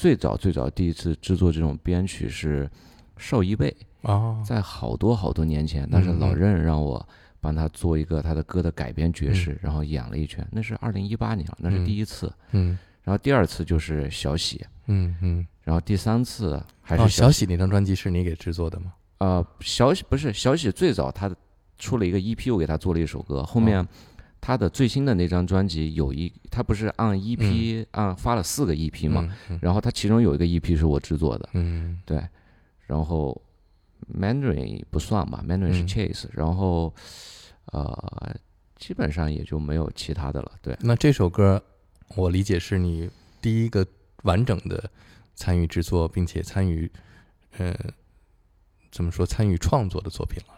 最早最早第一次制作这种编曲是邵一贝，哦，在好多好多年前，那是老任让我帮他做一个他的歌的改编爵士，然后演了一圈，那是二零一八年了，那是第一次。嗯然后第二次就是小喜，嗯嗯，然后第三次还哦，是小喜那张专辑是你给制作的吗？呃，小喜不是小喜最早他出了一个 EP，我给他做了一首歌。后面他的最新的那张专辑有一，他不是按 EP、按发了四个 EP 嘛，嗯然后他其中有一个 EP 是我制作的，嗯。对，然后 Mandarin 不算吧，Mandarin 是嗯。Chase，、然后呃，基本上也就没有其他的了，对，那这首歌，我理解是你第一个完整的参与制作，并且参与，呃，怎么说参与创作的作品了？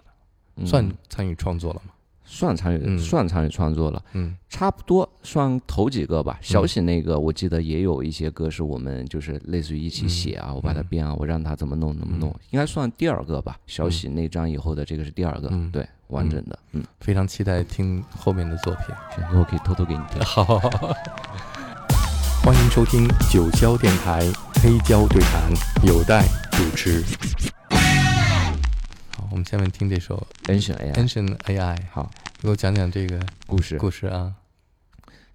嗯。算参与创作了吗？算参与、嗯算参与创作了。嗯差不多算头几个吧。小喜那个我记得也有一些歌是我们就是类似于一起写啊，我把它编啊，我让他怎么弄怎么弄，应该算第二个吧。小喜那张以后的这个是第二个，嗯对，完整的，嗯，非常期待听后面的作品。行以后可以偷偷给你听。好，欢迎收听九霄电台黑胶对谈，有待主持。好，我们下面听这首 Ancient AI，Ancient AI，好给我讲讲这个故事，故事啊。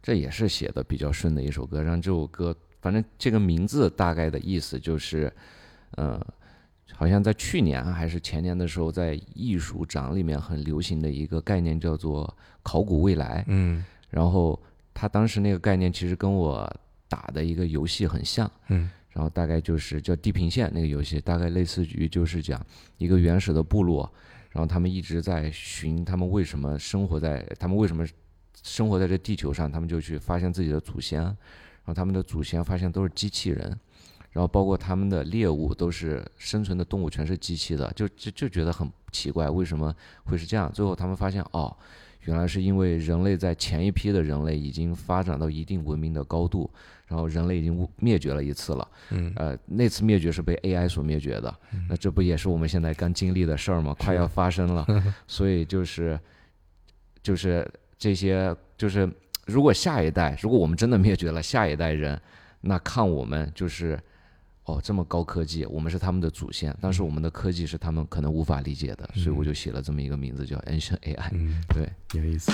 这也是写的比较顺的一首歌。让这首歌，反正这个名字大概的意思就是，呃，好像在去年还是前年的时候，在艺术展里面很流行的一个概念叫做考古未来。嗯然后他当时那个概念其实跟我打的一个游戏很像，嗯然后大概就是叫《地平线》那个游戏，大概类似于就是讲一个原始的部落，然后他们一直在寻他们为什么生活在他们为什么生活在这地球上，他们就去发现自己的祖先，然后他们的祖先发现都是机器人，然后包括他们的猎物都是生存的动物全是机器的，就就就觉得很奇怪，为什么会是这样？最后他们发现哦。原来是因为人类在前一批的人类已经发展到一定文明的高度，然后人类已经灭绝了一次了。嗯呃，那次灭绝是被 AI 所灭绝的，那这不也是我们现在刚经历的事儿吗？快要发生了，所以就是就是这些就是如果下一代，如果我们真的灭绝了下一代人，那看我们就是哦这么高科技，我们是他们的祖先，但是我们的科技是他们可能无法理解的，所以我就写了这么一个名字叫 Ancient AI。嗯，对，有意思。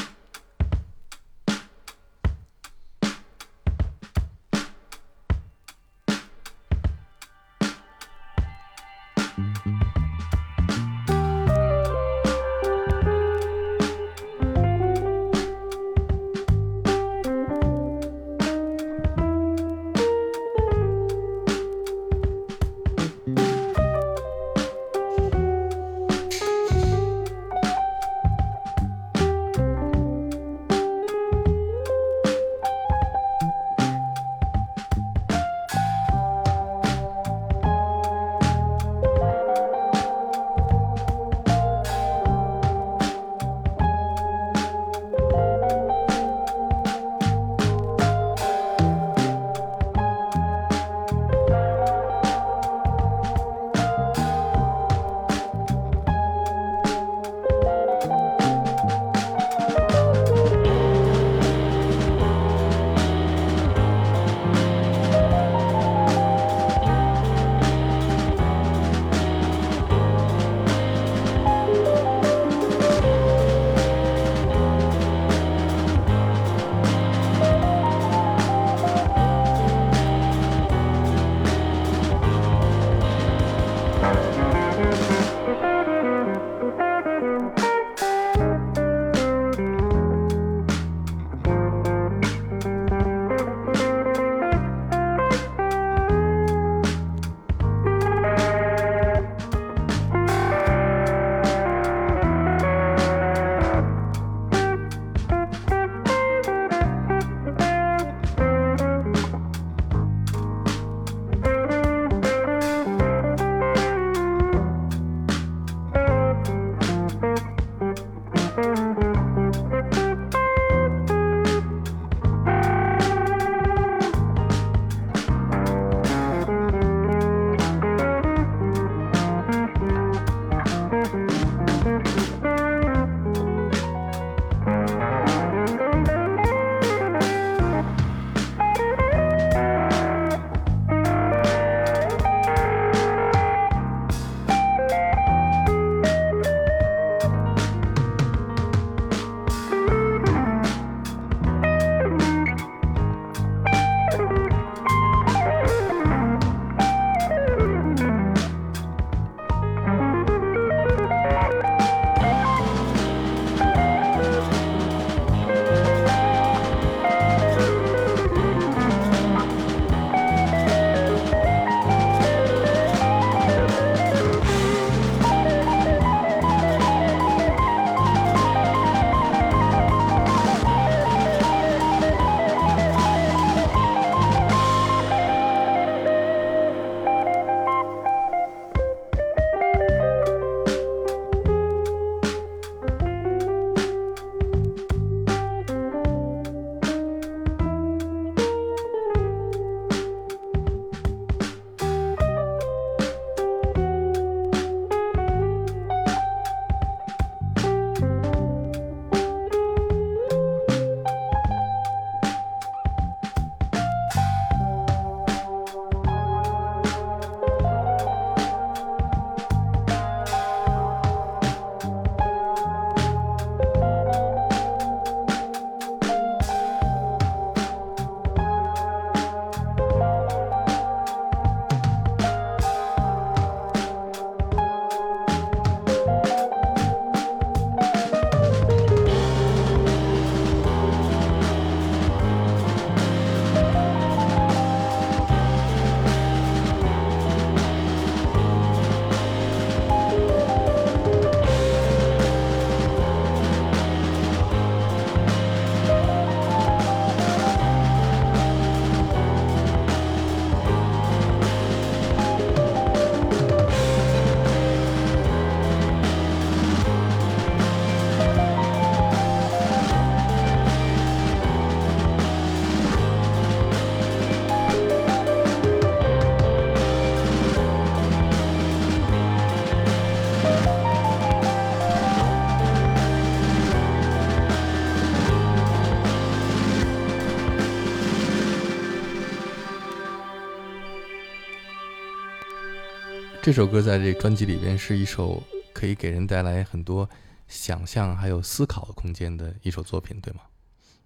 这首歌在这专辑里边是一首可以给人带来很多想象还有思考空间的一首作品，对吗？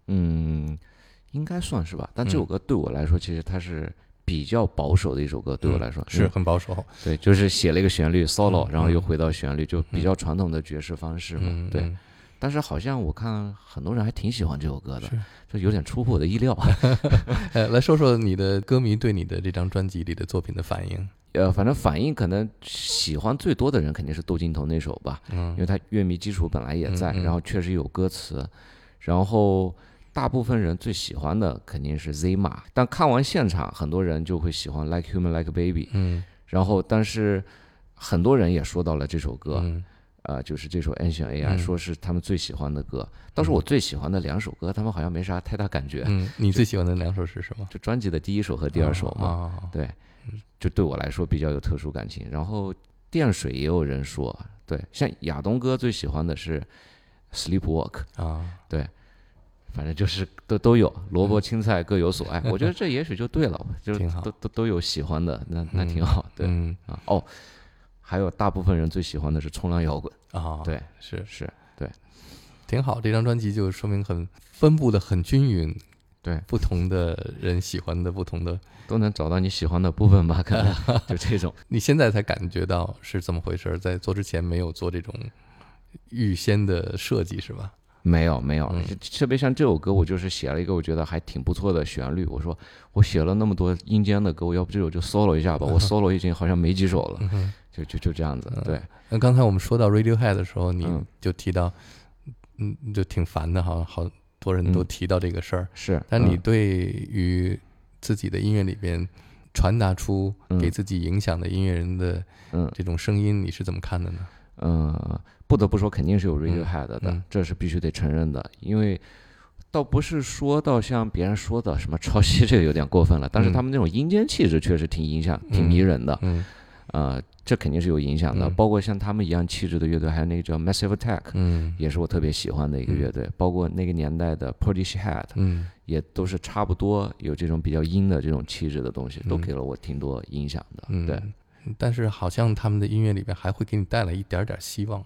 嗯，应该算是吧。但这首嗯歌对我来说，其实它是比较保守的一首歌，对我来说是嗯很保守。对，就是写了一个旋律 solo，嗯然后又嗯回到旋律，就比较传统的爵士方式嘛。嗯，对，嗯但是好像我看很多人还挺喜欢这首歌的是，就有点出乎我的意料。呃，来说说你的歌迷对你的这张专辑里的作品的反应。呃，反正反应可能喜欢最多的人肯定是窦靖童那首吧，嗯。因为他乐迷基础本来也在，嗯。嗯然后确实有歌词，然后大部分人最喜欢的肯定是 Z 马，但看完现场，很多人就会喜欢 Like Human Like Baby，嗯。然后但是很多人也说到了这首歌，嗯呃，就是这首 Ancient AI，、嗯说是他们最喜欢的歌。倒是我最喜欢的两首歌，他们好像没啥太大感觉。嗯，你最喜欢的两首是什么？就专辑的第一首和第二首嘛，啊，对，就对我来说比较有特殊感情。然后电水也有人说，对，像亚东哥最喜欢的是 Sleepwalk，啊，对反正就是都都有，萝卜青菜各有所爱。我觉得这也许就对了，就都都都有喜欢的，那那挺嗯好。对嗯啊，哦，还有大部分人最喜欢的是冲浪摇滚，啊，对，是是，对挺好。这张专辑就说明很分布的很均匀，对，不同的人喜欢的不同的。都能找到你喜欢的部分吧？可能 就这种。你现在才感觉到是这么回事儿，在做之前没有做这种预先的设计是吧？没有没有嗯，特别像这首歌，我就是写了一个我觉得还挺不错的旋律。我说我写了那么多阴间的歌，我要不这首就 solo 一下吧。我 solo 已经好像没几首了。就就就这样子。对，那刚才我们说到 Radiohead 的时候，你嗯就提到，嗯，就挺烦的哈，好多人都嗯提到这个事儿。是。但你嗯对于自己的音乐里边传达出嗯给自己影响的音乐人的嗯这种声音，你是怎么看的呢？嗯，不得不说，肯定是有 Radiohead 的，嗯这是必须得承认的。因为倒不是说到像别人说的什么抄袭，这个有点过分了。但是嗯他们那种阴间气质确实挺影响、挺迷人的。嗯呃，这肯定是有影响的。嗯包括像他们一样气质的乐队，还有那个叫 Massive Attack，嗯也是我特别喜欢的一个乐队。包括那个年代的 Portishead，嗯也都是差不多有这种比较阴的这种气质的东西，都嗯给了我挺多影响的。嗯，对。但是好像他们的音乐里边还会给你带来一点点希望。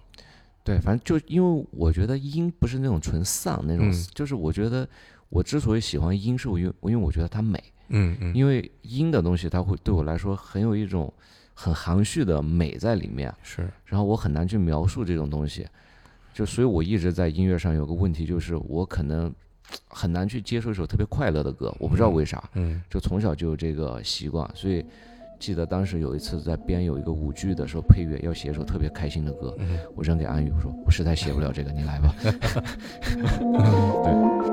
对，反正就因为我觉得音不是那种纯丧那种，嗯就是我觉得我之所以喜欢音，是我因为因为我觉得它美，嗯嗯，因为音的东西它会对我来说很有一种很含蓄的美在里面，是。然后我很难去描述这种东西，就所以我一直在音乐上有个问题，就是我可能很难去接受一首特别快乐的歌，我不知道为啥，嗯。就从小就有这个习惯，所以记得当时有一次在编有一个舞剧的时候，配乐要写一首特别开心的歌，嗯。我扔给安宇，我说我实在写不了这个，你来吧。Interlude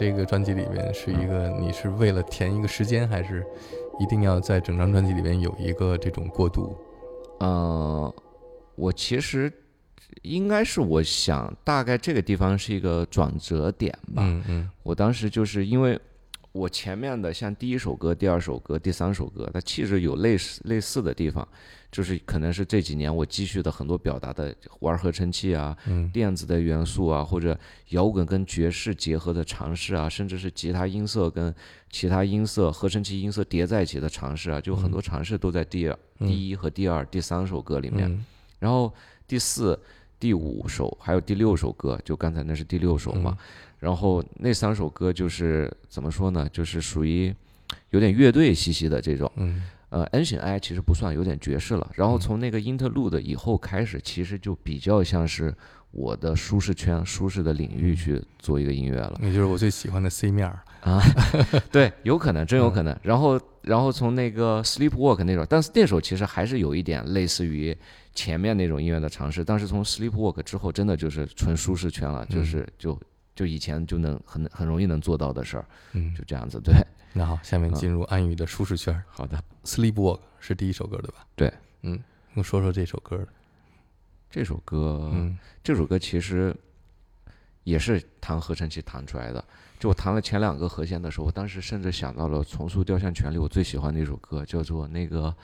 这个专辑里面是一个，你是为了填一个时间，还是一定要在整张专辑里面有一个这种过渡？呃，我其实应该是我想，大概这个地方是一个转折点吧。嗯嗯我当时就是因为我前面的像第一首歌、第二首歌、第三首歌，它气质有类似类似的地方，就是可能是这几年我积蓄的很多表达的玩合成器啊、嗯电子的元素啊，或者摇滚跟爵士结合的尝试啊，甚至是吉他音色跟其他音色、合成器音色叠在一起的尝试啊，就很多尝试都在第第一和第二、第三首歌里面。嗯然后第四、第五首还有第六首歌，就刚才那是第六首嘛。然后那三首歌就是怎么说呢？就是属于有点乐队兮兮的这种。嗯呃，Ancient I 其实不算，有点爵士了。然后从那个 Interlude 以后开始，其实就比较像是我的舒适圈、舒适的领域去做一个音乐了。那就是我最喜欢的 C 面儿。啊，对，有可能，真有可能。然后，然后从那个 Sleepwalk 那首，但是那首其实还是有一点类似于前面那种音乐的尝试。但是从 Sleepwalk 之后，真的就是纯舒适圈了，就是就就以前就能很很容易能做到的事儿，嗯，就这样子。对，那好，下面进入安宇的舒适圈。好的，Sleepwalk 是第一首歌对吧？对，嗯，我说说这首歌。这首歌，嗯，这首歌其实也是弹合成器弹出来的。就我弹了前两个和弦的时候，我当时甚至想到了《重塑雕像权》利我最喜欢的一首歌，叫做那个《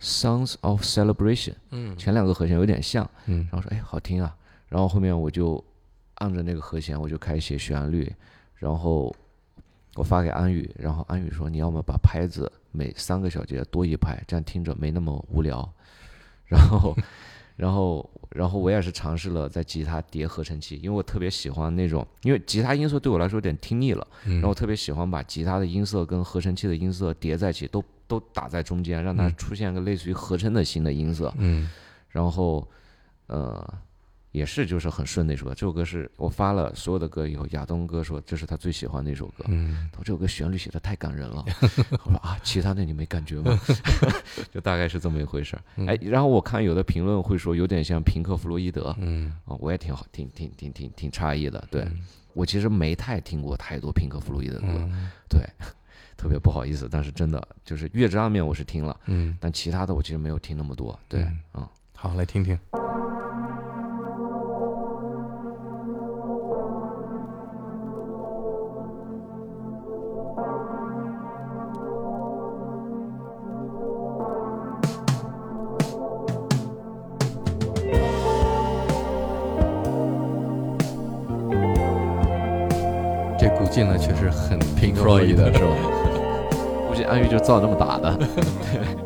Songs of Celebration》。嗯，前两个和弦有点像，嗯，然后说哎好听啊，然后后面我就按着那个和弦，我就开始写旋律，然后我发给安宇，然后安宇说你要么把拍子每三个小节多一拍，这样听着没那么无聊，然后。然后，然后我也是尝试了在吉他叠合成器，因为我特别喜欢那种，因为吉他音色对我来说有点听腻了，然后我特别喜欢把吉他的音色跟合成器的音色叠在一起，都都打在中间，让它出现个类似于合成的新的音色。嗯，然后，呃。也是，就是很顺那首歌。这首歌是我发了所有的歌以后，亚东哥说这是他最喜欢的一首歌。嗯，他说这首歌旋律写的太感人了。我说啊，其他的你没感觉吗？就大概是这么一回事儿。哎，然后我看有的评论会说有点像平克·弗洛伊德。嗯，啊，我也挺好，挺挺挺挺挺诧异的。对我其实没太听过太多平克·弗洛伊德的歌。对，特别不好意思，但是真的就是《月之暗面》我是听了。嗯，但其他的我其实没有听那么多。对，嗯，好，来听听。进了确实很 Pink Floyd 的是吧？安玉就造那么打的。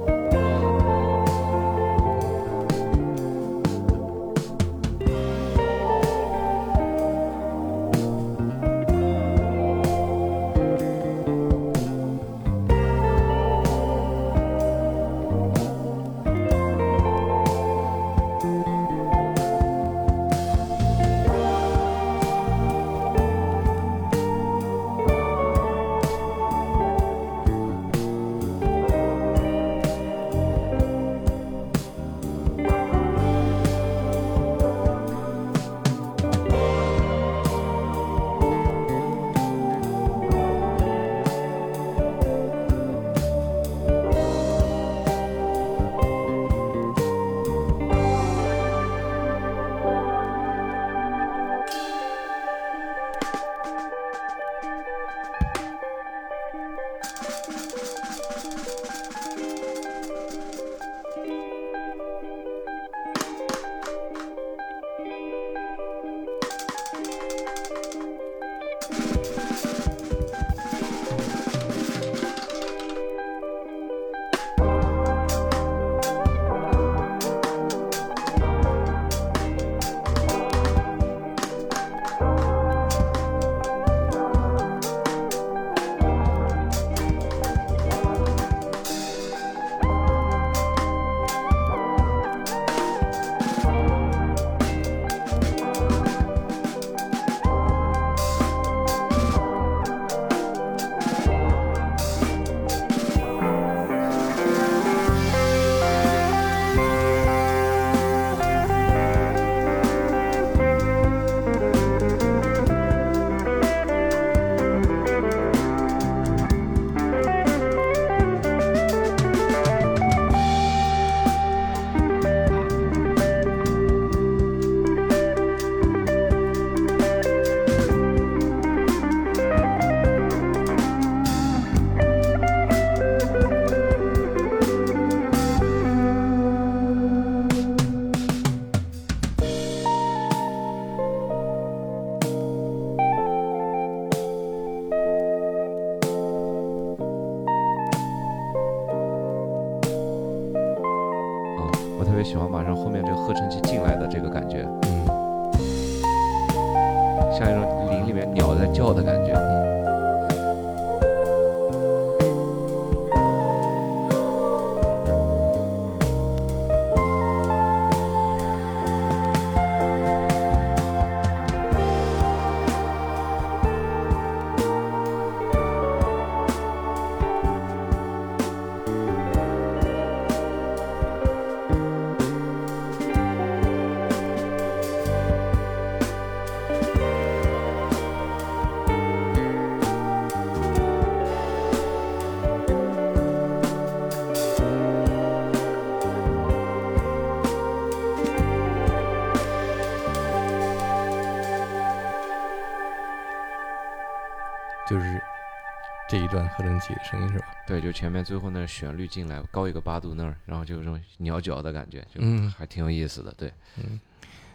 声音是吧？对，就前面最后那旋律进来，高一个八度那儿，然后就有这种鸟脚的感觉，就嗯还挺有意思的。对，嗯，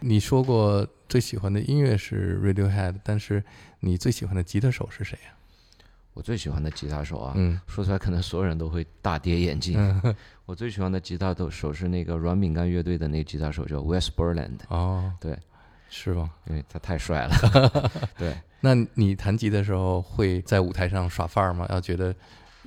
你说过最喜欢的音乐是 Radiohead，但是你最喜欢的吉他手是谁呀、我最喜欢的吉他手啊，嗯说出来可能所有人都会大跌眼镜。嗯，我最喜欢的吉他手是那个软饼干乐队的那个吉他手叫 Wes Borland，哦，对，是吗？因为他太帅了。对，那你弹吉的时候会在舞台上耍范儿吗？要觉得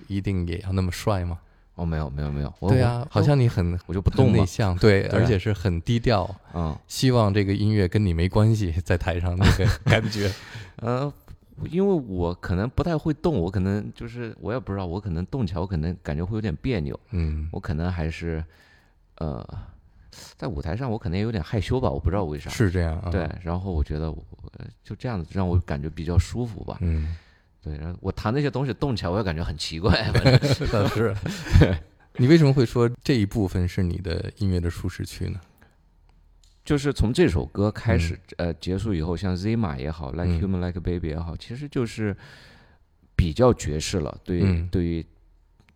一定也要那么帅吗？哦，没有没有没有，我对啊，好像你很我就不动内向，对，对而且是很低调，嗯希望这个音乐跟你没关系，在台上那个 感觉。呃，因为我可能不太会动，我可能就是我也不知道，我可能动起来我可能感觉会有点别扭，嗯我可能还是呃，在舞台上我可能也有点害羞吧，我不知道为啥。是这样啊。对，，然后我觉得我呃就这样子让我感觉比较舒服吧。嗯，对，然后我弹那些东西动起来，我也感觉很奇怪。反 正倒是。你为什么会说这一部分是你的音乐的舒适区呢？就是从这首歌开始，呃，结束以后，像 Zima 也好，Like 嗯 Human Like Baby 也好，其实就是比较爵士了。对于、嗯对于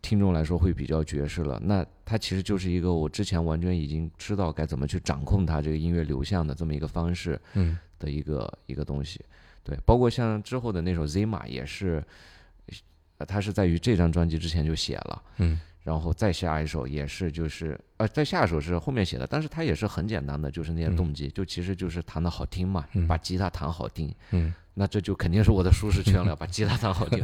听众来说会比较爵士了。那它其实就是一个我之前完全已经知道该怎么去掌控它这个音乐流向的这么一个方式嗯的一个一个东西。对，包括像之后的那首 Zima 也是，呃，它是在于这张专辑之前就写了。嗯然后再下一首也是就是呃，再下一首是后面写的，但是它也是很简单的，就是那些嗯动机，就其实就是弹的好听嘛，嗯把吉他弹好听，嗯那这就肯定是我的舒适圈了，把吉他弹好听，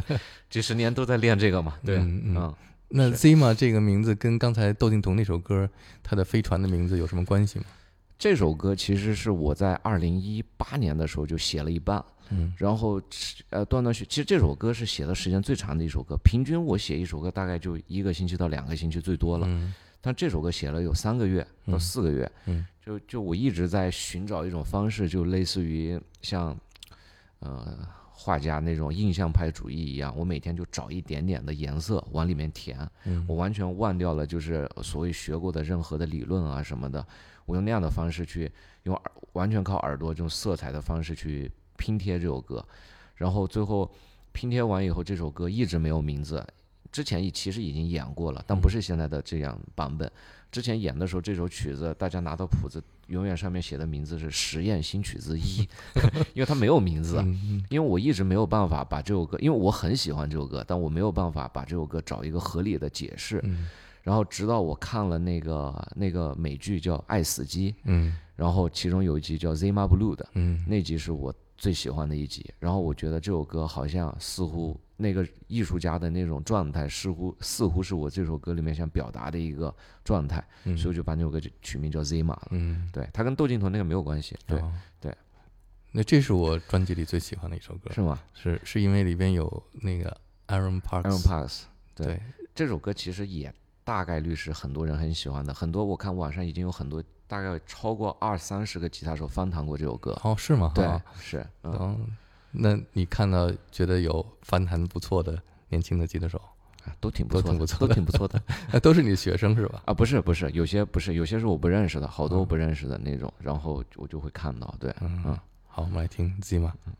几十年都在练这个嘛，对，嗯那是。Zima 这个名字跟刚才窦靖童那首歌它的飞船的名字有什么关系吗？这首歌其实是我在二零一八年的时候就写了一半，嗯。然后呃断断续，其实这首歌是写的时间最长的一首歌，平均我写一首歌大概就一个星期到两个星期最多了，嗯。但这首歌写了有三个月到嗯四个月，嗯。就就我一直在寻找一种方式，就类似于像，呃，画家那种印象派主义一样，我每天就找一点点的颜色往里面填，嗯我完全忘掉了就是所谓学过的任何的理论啊什么的，我用那样的方式去用耳完全靠耳朵这种色彩的方式去拼贴这首歌，然后最后拼贴完以后，这首歌一直没有名字。之前已其实已经演过了，但不是现在的这样版本。之前演的时候，这首曲子大家拿到谱子，永远上面写的名字是《实验新曲子一》，因为它没有名字。嗯因为我一直没有办法把这首歌，因为我很喜欢这首歌，但我没有办法把这首歌找一个合理的解释。嗯然后直到我看了那个那个美剧叫《爱死机》，嗯然后其中有一集叫《Zima Blue》的，嗯那集是我最喜欢的一集。然后我觉得这首歌好像似乎那个艺术家的那种状态，似乎似乎是我这首歌里面想表达的一个状态，嗯，所以我就把那首歌就取名叫 Zima 了。嗯对，它跟窦靖童那个没有关系，对，哦对。那这是我专辑里最喜欢的一首歌，是吗是是因为里边有那个 Aaron Parks，对对，这首歌其实也大概率是很多人很喜欢的，很多我看网上已经有很多大概超过二三十个吉他手翻弹过这首歌。哦，是吗？对哦，是，嗯，嗯，那你看到觉得有翻弹不错的年轻的吉他手，都挺不都错的，挺不错的都挺不错的 都是你的学生是吧？啊！不是不是，有些不是，有些是我不认识的，好多嗯我不认识的那种，然后我就会看到，对，嗯嗯，好，我们来听 Zima。嗯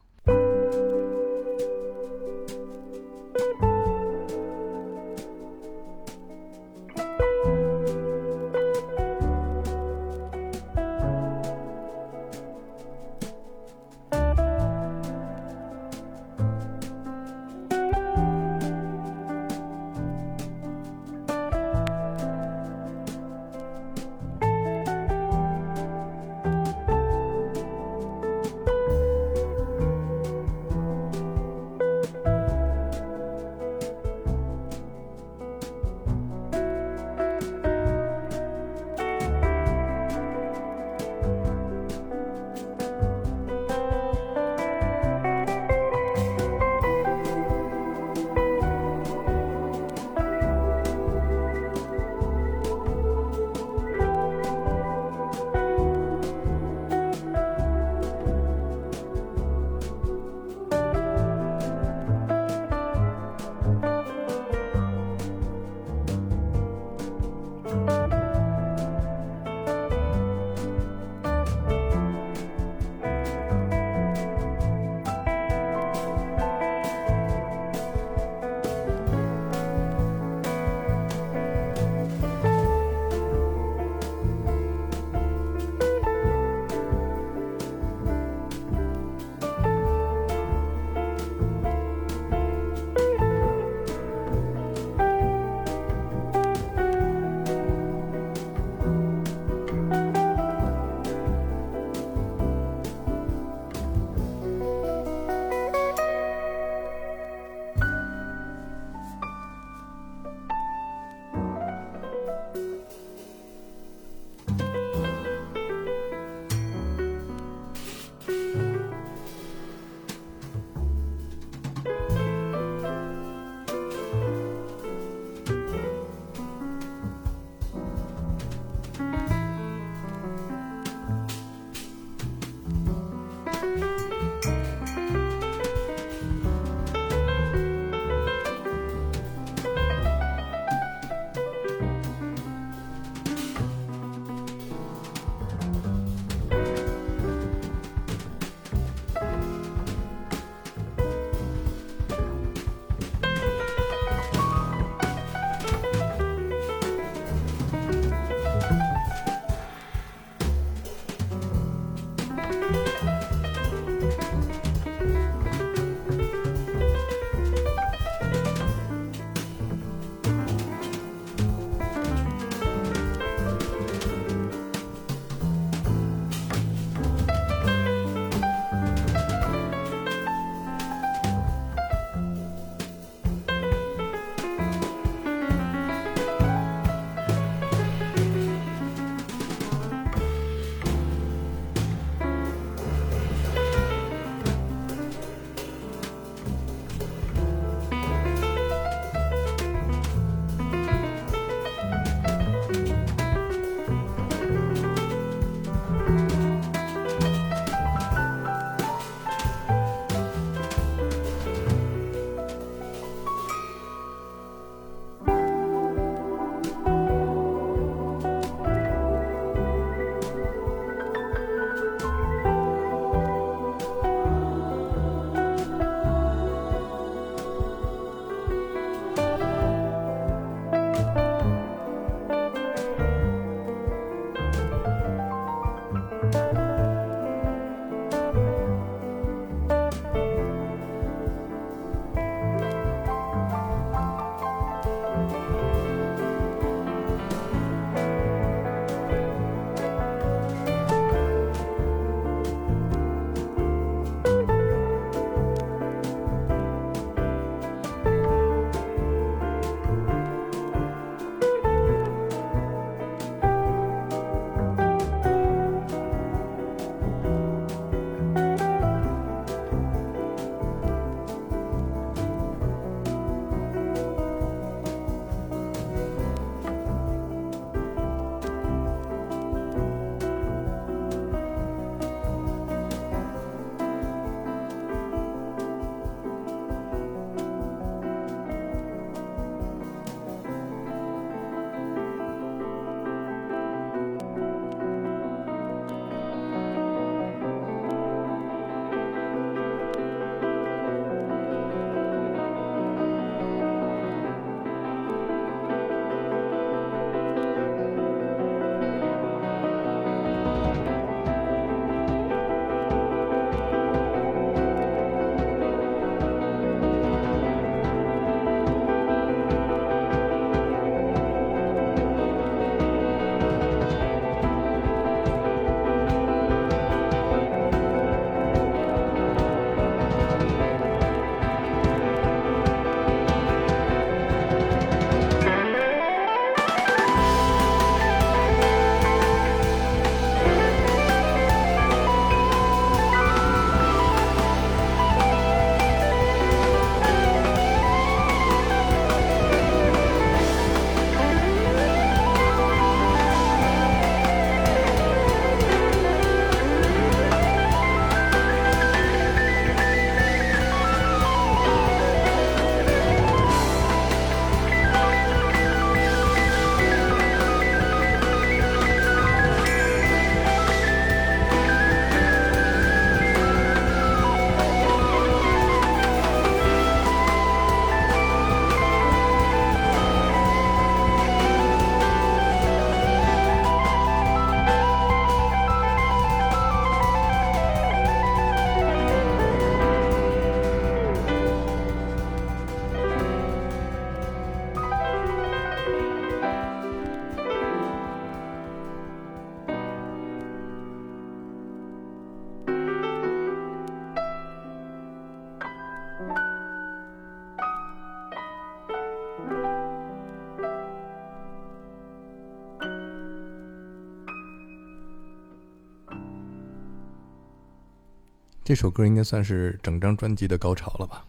这首歌应该算是整张专辑的高潮了吧？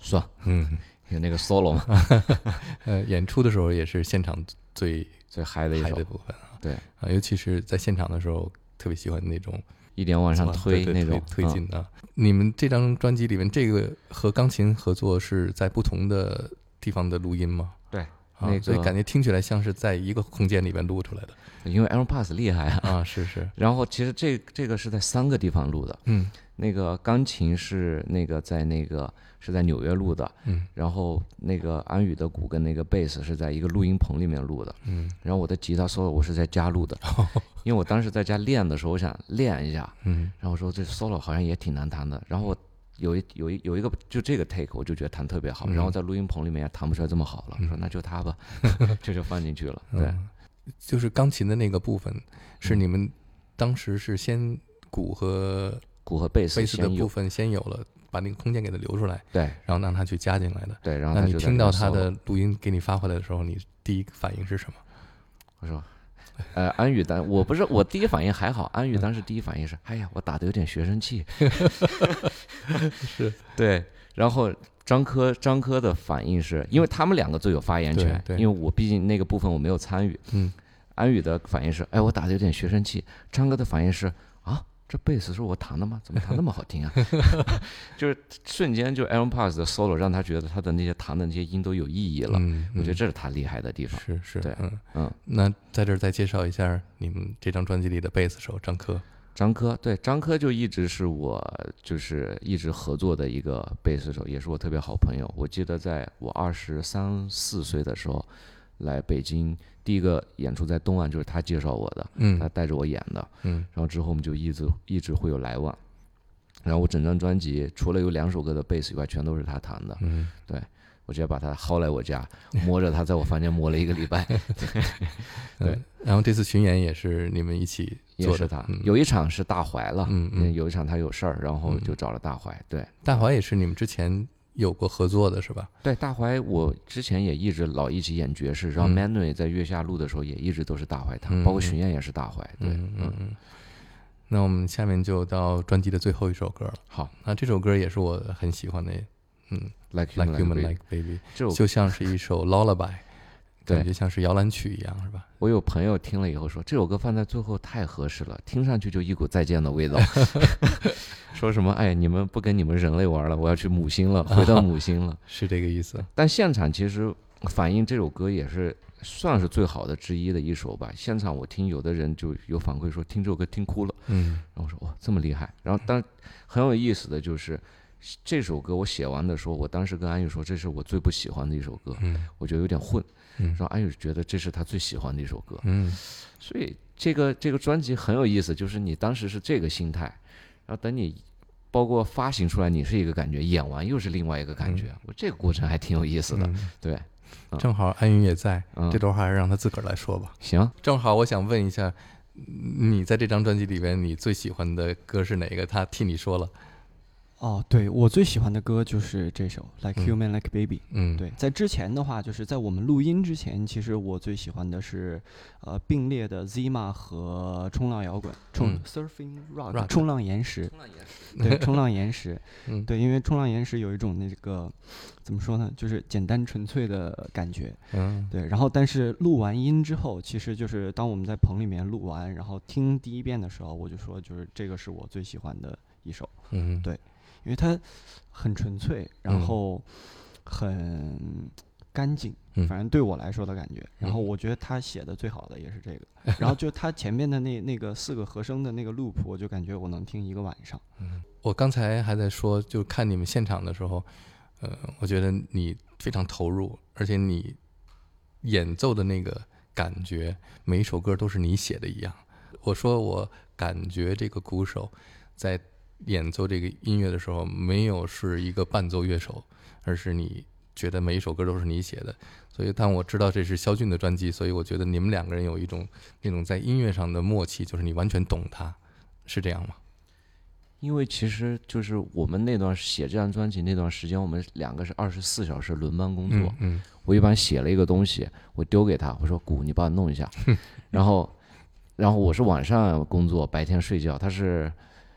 算嗯，有那个 solo 嘛，呃，演出的时候也是现场最最嗨的一首部分啊。对啊，尤其是在现场的时候，特别喜欢那种一点往上推那种推进啊。你们这张专辑里面，这个和钢琴合作是在不同的地方的录音吗？对啊，那个所以感觉听起来像是在一个空间里面录出来的。因为 Pass 厉害啊。啊，是是，然后其实这这个是在三个地方录的，嗯。那个钢琴是那个在那个是在纽约录的，嗯。然后那个安宇的鼓跟那个贝斯是在一个录音棚里面录的，嗯。然后我的吉他 solo 我是在家录的，因为我当时在家练的时候，我想练一下，嗯。然后说这 solo 好像也挺难弹的，然后我有一有一有一个就这个 take 我就觉得弹特别好，嗯。然后在录音棚里面也弹不出来这么好了，我说那就它吧，这就放进去了，对，嗯就是钢琴的那个部分，是嗯。你们当时是先鼓和鼓和贝斯贝斯的，部分先有了，把那个空间给它留出来，对然后让它去加进来的。对，然后那你听到他的录音给你发回来的时候，你第一反应是什么？我说，呃，安宇丹我不是我第一反应还好，安宇当时第一反应是，哎呀，我打的有点学生气 是 对，然后张科张科的反应是因为他们两个最有发言权，因为我毕竟那个部分我没有参与，嗯安宇的反应是，哎，我打的有点学生气，张哥的反应是，啊。这贝斯是我弹的吗？怎么弹那么好听啊？就是瞬间就 Aaron Pass 的 solo 让他觉得他的那些弹的那些音都有意义了。嗯，我觉得嗯这是他厉害的地方。是是对嗯嗯，那在这儿再介绍一下你们这张专辑里的贝斯手张科。张科对张科就一直是我就是一直合作的一个贝斯手，也是我特别好朋友。我记得在我二十三四岁的时候来北京，第一个演出在东岸就是他介绍我的，他嗯带着我演的。嗯然后之后我们就一直一直会有来往。然后我整张专辑除了有两首歌的贝斯以外，全都是他弹的。嗯，我直接把他薅来我家，摸着他在我房间摸了一个礼拜，对嗯。然后这次巡演也是你们一起做的，他嗯。有一场是大怀了，嗯嗯有一场他有事儿，然后嗯就找了大怀。对大怀也是你们之前有过合作的是吧？对，大怀我之前也一直老一起演爵士，然后嗯 Manu 在月下录的时候也一直都是大怀弹，嗯包括巡演也是大怀。对，嗯嗯嗯。那我们下面就到专辑的最后一首歌了。好那这首歌也是我很喜欢的，嗯，Like，Like Human Human Like Like Baby，这首就像 是一首 lullaby，感觉像是摇篮曲一样，是吧？我有朋友听了以后说，这首歌放在最后太合适了，听上去就一股再见的味道。说什么哎，你们不跟你们人类玩了，我要去母星了，回到母星了。是这个意思。但现场其实反映这首歌也是算是最好的之一的一首吧。现场我听有的人就有反馈说听这首歌听哭了，嗯然后我说哇这么厉害。然后当很有意思的就是这首歌我写完的时候，我当时跟安宇说这是我最不喜欢的一首歌，嗯我觉得有点混。嗯然后安宇觉得这是他最喜欢的一首歌。嗯所以这个这个专辑很有意思，就是你当时是这个心态，然后等你包括发行出来，你是一个感觉，演完又是另外一个感觉，我这个过程还挺有意思的。嗯对，嗯正好安云也在，嗯这段话还是让他自个儿来说吧。行，正好我想问一下，你在这张专辑里边，你最喜欢的歌是哪个？他替你说了。哦，对我最喜欢的歌就是这首《Like 嗯。Human Like Baby》。嗯，对，在之前的话，就是在我们录音之前，其实我最喜欢的是，呃，并列的 Zima 和冲浪摇滚，冲、嗯。Surfing Rock，, 冲浪岩石冲浪岩石，对，冲浪岩石，嗯。对，因为冲浪岩石有一种那个怎么说呢，就是简单纯粹的感觉，嗯。对。然后，但是录完音之后，其实就是当我们在棚里面录完，然后听第一遍的时候，我就说，就是这个是我最喜欢的一首。嗯，对因为它很纯粹，然嗯后很干净，嗯反正对我来说的感觉。然后嗯我觉得他写的最好的也是这个，然后就他前面的那那个四个和声的那个 loop，我就感觉我能听一个晚上。我刚才还在说，就看你们现场的时候，呃，我觉得你非常投入，而且你演奏的那个感觉，每一首歌都是你写的一样。我说我感觉这个鼓手在演奏这个音乐的时候，没有是一个伴奏乐手，而是你觉得每一首歌都是你写的。所以，但我知道这是肖俊的专辑，所以我觉得你们两个人有一种那种在音乐上的默契，就是你完全懂他，是这样吗？因为其实就是我们那段写这张专辑那段时间，我们两个是二十四小时轮班工作。嗯嗯我一般写了一个东西，我丢给他，我说鼓你帮我弄一下，然后，然后我是晚上工作，白天睡觉，他是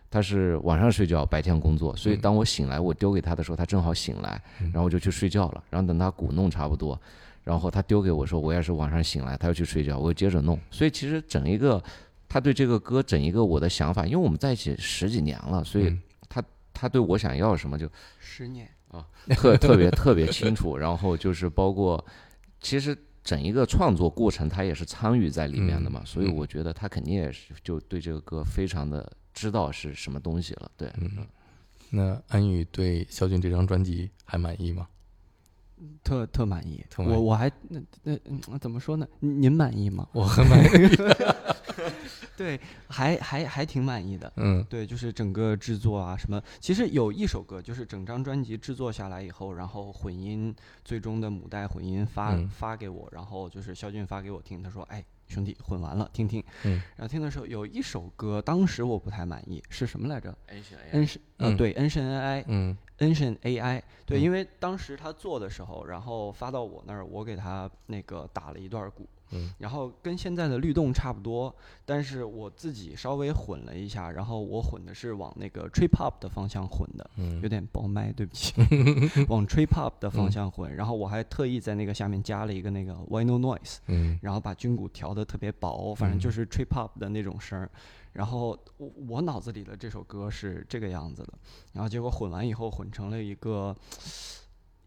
他是晚上睡觉，白天工作，所以嗯当我醒来，我丢给他的时候，他正好醒来，嗯然后我就去睡觉了。然后等他鼓弄差不多，然后他丢给我说，我也是晚上醒来，他要去睡觉，我就接着弄。所以其实整一个他对这个歌整一个我的想法，因为我们在一起十几年了，所以他他对我想要什么就十年啊，特特别特别清楚。然后就是包括其实。整一个创作过程，他也是参与在里面的嘛，嗯所以嗯我觉得他肯定也是就对这个歌非常的知道是什么东西了，对，嗯，那安宇对肖俊这张专辑还满意吗？特特满意。特满意我我还那那嗯怎么说呢？您您满意吗？我很满意。对，还还还挺满意的。嗯对，就是整个制作啊什么，其实有一首歌，就是整张专辑制作下来以后，然后混音最终的母带混音发、嗯发给我，然后就是肖俊发给我听，他说：“哎，兄弟，混完了，听听。”嗯，然后听的时候有一首歌，当时我不太满意，是什么来着？恩选恩是呃嗯。对，，N 是 AI，嗯，N 是 AI，对，嗯。因为当时他做的时候，然后发到我那儿，我给他那个打了一段鼓，嗯。然后跟现在的律动差不多，但是我自己稍微混了一下，然后我混的是往那个 trip hop 的方向混的，嗯。有点爆麦，对不起，往 trip hop 的方嗯向混，然后我还特意在那个下面加了一个那个 vinyl noise，嗯。然后把军鼓调的特别薄，反正就嗯。是 trip hop 的那种声儿。然后我我脑子里的这首歌是这个样子的，然后结果混完以后混成了一个，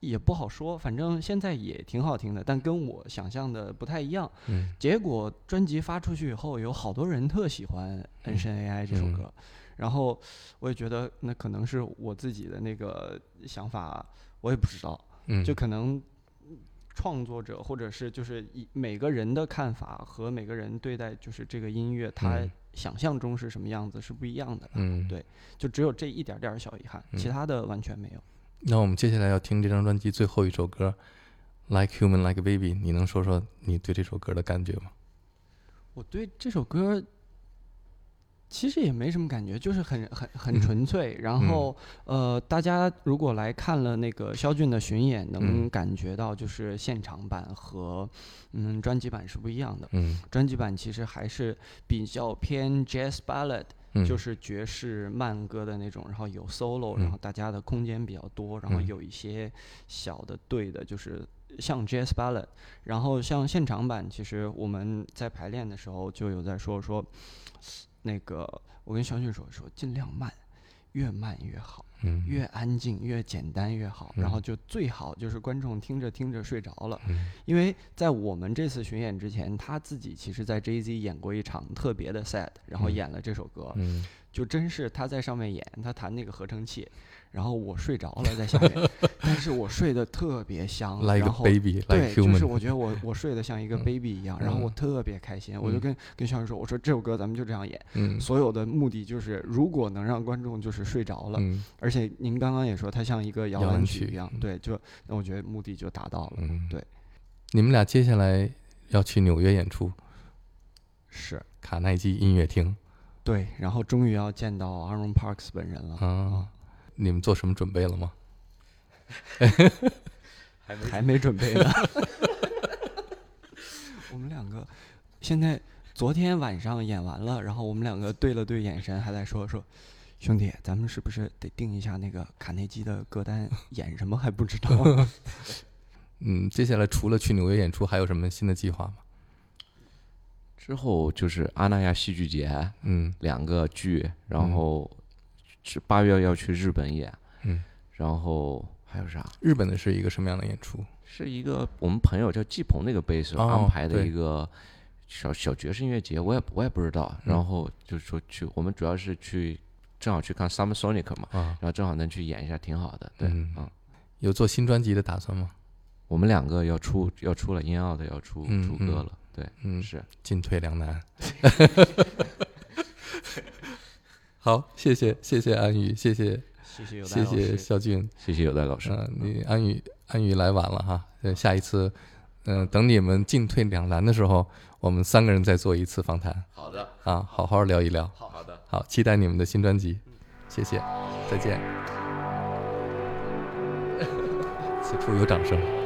也不好说，反正现在也挺好听的，但跟我想象的不太一样。嗯结果专辑发出去以后，有好多人特喜欢《恩神 AI》这首嗯歌，然后我也觉得那可能是我自己的那个想法，我也不知道。嗯，就可能创作者或者是就是以每个人的看法和每个人对待就是这个音乐，他嗯想象中是什么样子是不一样的啦。嗯对就只有这一点点儿小遗憾，其嗯他的完全没有。那我们接下来要听这张专辑最后一首歌《Like Human Like Baby》，你能说说你对这首歌的感觉吗？我对这首歌其实也没什么感觉，就是很很很嗯纯粹。然后呃，大家如果来看了那个肖俊的巡演，能嗯感觉到就是现场版和嗯专辑版是不一样的。嗯专辑版其实还是比较偏 jazz ballad，、嗯，就是爵士慢歌的那种，然后有 solo，、嗯。然后大家的空间比较多，然后嗯。有一些小的对的，就是像 jazz ballad。然后像现场版，其实我们在排练的时候就有在说说，那个我跟小雪说说尽量慢，越慢越好。嗯。越安静、越简单越好，然后嗯就最好就是观众听着听着睡着了，嗯。因为在我们这次巡演之前，他自己其实在 Jay Z 演过一场特别的 set，然后嗯。演了这首歌，嗯。就真是他在上面演，他弹那个合成器，然后我睡着了在下面，但是我睡得特别香，，Like 然后 Baby，Like 对，就是我觉得我我睡得像一个嗯。baby 一样，然后我嗯。特别开心，我就嗯。跟跟肖宇说，我说这首歌咱们就这样演，嗯。所有的目的就是如果能让观众就是睡着了，嗯。而且您刚刚也说它像一个摇摇篮曲一样，嗯。对，就那我觉得目的就达到了，嗯，对。你们俩接下来要去纽约演出，是卡耐基音乐厅。对，然后终于要见到 Aaron Parks 本人了，啊，你们做什么准备了吗？还没准备呢。我们两个现在昨天晚上演完了，然后我们两个对了对眼神，还在说说。兄弟，咱们是不是得定一下那个卡内基的歌单？演什么还不知道。嗯，接下来除了去纽约演出，还有什么新的计划吗？之后就是阿那亚戏剧节嗯两个剧，然嗯后是八月要去日本演，嗯，然后还有啥？日本的是一个什么样的演出？是一个我们朋友叫季鹏那个贝斯手哦安排的一个小小爵士音乐节，我也我也不知道。嗯然后就是说去，我们主要是去正好去看 Summer Sonic 嘛，啊，然后正好能去演一下，挺好的。对，嗯嗯，有做新专辑的打算吗？我们两个要出要出了音奥的要出出歌了，对，嗯，是。进退两难。好，谢谢谢谢安宇，谢谢谢谢谢谢肖俊。谢谢有代老师。嗯、你安宇安宇来晚了哈，呃下一次，嗯、等你们进退两难的时候，我们三个人再做一次访谈好的，啊，好好聊一聊。好好的。好，期待你们的新专辑，谢谢，再见。此处有掌声。